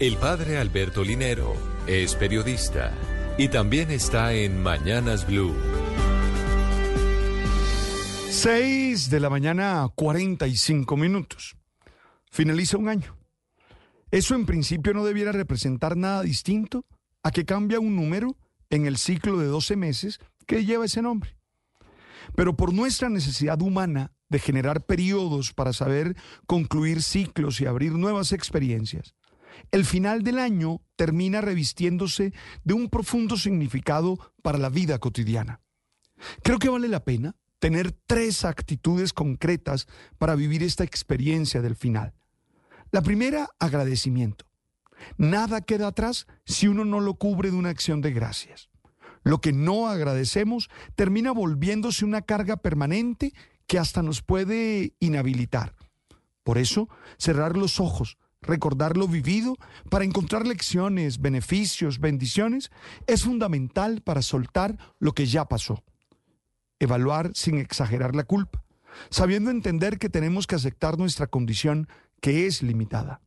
El padre Alberto Linero es periodista y también está en Mañanas Blue. 6 de la mañana, 45 minutos. Finaliza un año. Eso en principio no debiera representar nada distinto a que cambia un número en el ciclo de 12 meses que lleva ese nombre. Pero por nuestra necesidad humana de generar periodos para saber concluir ciclos y abrir nuevas experiencias, el final del año termina revistiéndose de un profundo significado para la vida cotidiana. Creo que vale la pena tener tres actitudes concretas para vivir esta experiencia del final. La primera, agradecimiento. Nada queda atrás si uno no lo cubre de una acción de gracias. Lo que no agradecemos termina volviéndose una carga permanente que hasta nos puede inhabilitar. Por eso, cerrar los ojos, recordar lo vivido para encontrar lecciones, beneficios, bendiciones, es fundamental para soltar lo que ya pasó evaluar sin exagerar la culpa, sabiendo entender que tenemos que aceptar nuestra condición que es limitada.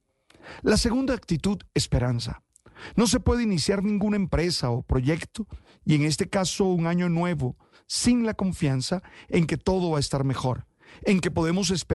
La segunda actitud, esperanza. No se puede iniciar ninguna empresa o proyecto, y en este caso un año nuevo, sin la confianza en que todo va a estar mejor en que podemos esperar.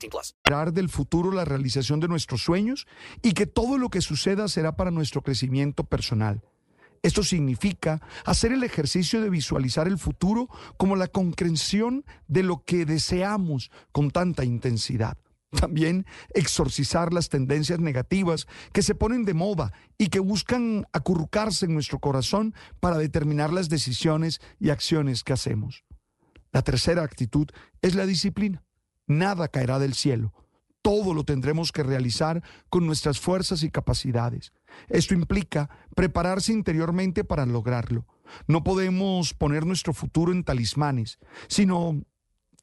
18 plus. del futuro la realización de nuestros sueños y que todo lo que suceda será para nuestro crecimiento personal. Esto significa hacer el ejercicio de visualizar el futuro como la concreción de lo que deseamos con tanta intensidad. También exorcizar las tendencias negativas que se ponen de moda y que buscan acurrucarse en nuestro corazón para determinar las decisiones y acciones que hacemos. La tercera actitud es la disciplina. Nada caerá del cielo. Todo lo tendremos que realizar con nuestras fuerzas y capacidades. Esto implica prepararse interiormente para lograrlo. No podemos poner nuestro futuro en talismanes, sino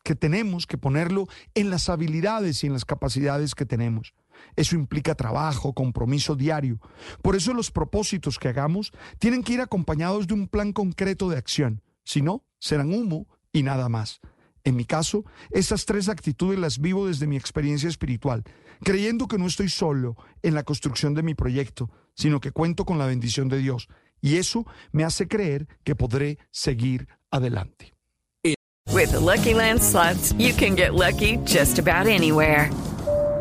que tenemos que ponerlo en las habilidades y en las capacidades que tenemos. Eso implica trabajo, compromiso diario. Por eso los propósitos que hagamos tienen que ir acompañados de un plan concreto de acción. Si no, serán humo y nada más. En mi caso, estas tres actitudes las vivo desde mi experiencia espiritual, creyendo que no estoy solo en la construcción de mi proyecto, sino que cuento con la bendición de Dios. Y eso me hace creer que podré seguir adelante. With Lucky Land you can get lucky just about anywhere.